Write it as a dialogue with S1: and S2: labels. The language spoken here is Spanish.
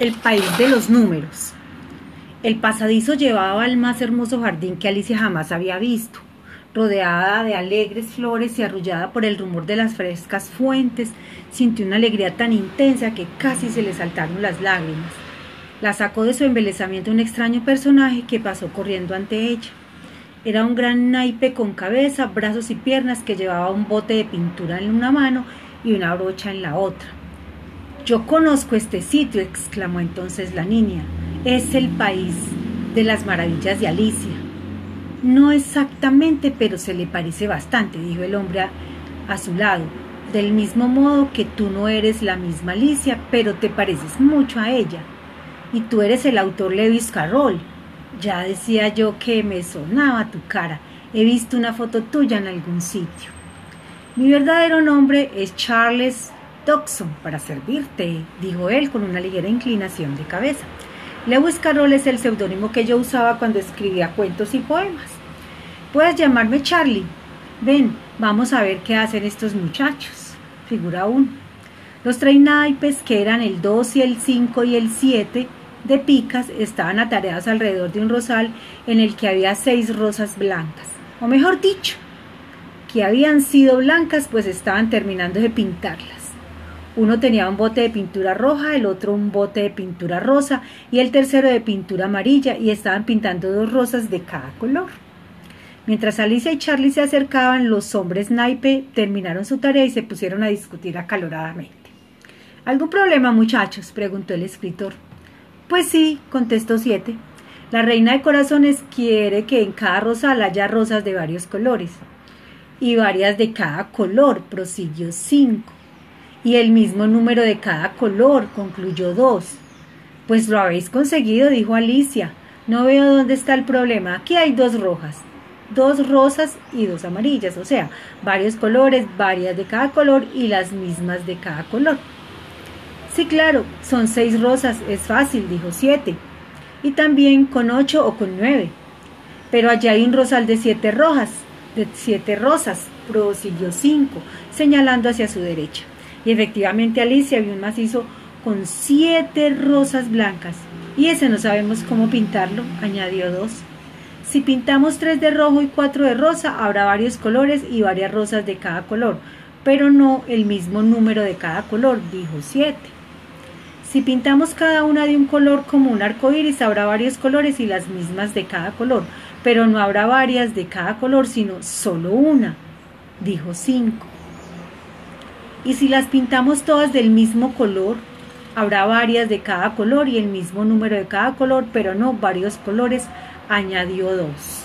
S1: El país de los números. El pasadizo llevaba al más hermoso jardín que Alicia jamás había visto, rodeada de alegres flores y arrullada por el rumor de las frescas fuentes, sintió una alegría tan intensa que casi se le saltaron las lágrimas. La sacó de su embelezamiento un extraño personaje que pasó corriendo ante ella. Era un gran naipe con cabeza, brazos y piernas que llevaba un bote de pintura en una mano y una brocha en la otra. Yo conozco este sitio, exclamó entonces la niña. Es el país de las maravillas de Alicia. No exactamente, pero se le parece bastante, dijo el hombre a, su lado. Del mismo modo que tú no eres la misma Alicia, pero te pareces mucho a ella. Y tú eres el autor Lewis Carroll. Ya decía yo que me sonaba tu cara. He visto una foto tuya en algún sitio. Mi verdadero nombre es Charles Dodson, para servirte, dijo él con una ligera inclinación de cabeza. Lewis Carroll es el seudónimo que yo usaba cuando escribía cuentos y poemas. Puedes llamarme Charlie. Ven, vamos a ver qué hacen estos muchachos. Figura 1. Los tres naipes, que eran el 2 y el 5 y el 7 de picas, estaban atareados alrededor de un rosal en el que había seis rosas blancas. O mejor dicho, que habían sido blancas pues estaban terminando de pintarlas. Uno tenía un bote de pintura roja, el otro un bote de pintura rosa y el tercero de pintura amarilla y estaban pintando dos rosas de cada color. Mientras Alicia y Charlie se acercaban, los hombres naipe terminaron su tarea y se pusieron a discutir acaloradamente. ¿Algún problema, muchachos? preguntó el escritor. Pues sí, contestó siete. La reina de corazones quiere que en cada rosal haya rosas de varios colores. Y varias de cada color, prosiguió cinco. Y el mismo número de cada color, concluyó dos. Pues lo habéis conseguido, dijo Alicia. No veo dónde está el problema. Aquí hay dos rojas dos rosas y dos amarillas, o sea, varios colores, varias de cada color y las mismas de cada color. Sí, claro, son seis rosas, es fácil, dijo siete, y también con ocho o con nueve. Pero allá hay un rosal de siete rojas, de siete rosas, prosiguió cinco, señalando hacia su derecha. Y efectivamente Alicia vio un macizo con siete rosas blancas. Y ese no sabemos cómo pintarlo, añadió dos. Si pintamos tres de rojo y cuatro de rosa, habrá varios colores y varias rosas de cada color, pero no el mismo número de cada color, dijo siete. Si pintamos cada una de un color como un arco iris, habrá varios colores y las mismas de cada color, pero no habrá varias de cada color, sino solo una, dijo cinco. Y si las pintamos todas del mismo color, habrá varias de cada color y el mismo número de cada color, pero no varios colores añadió dos.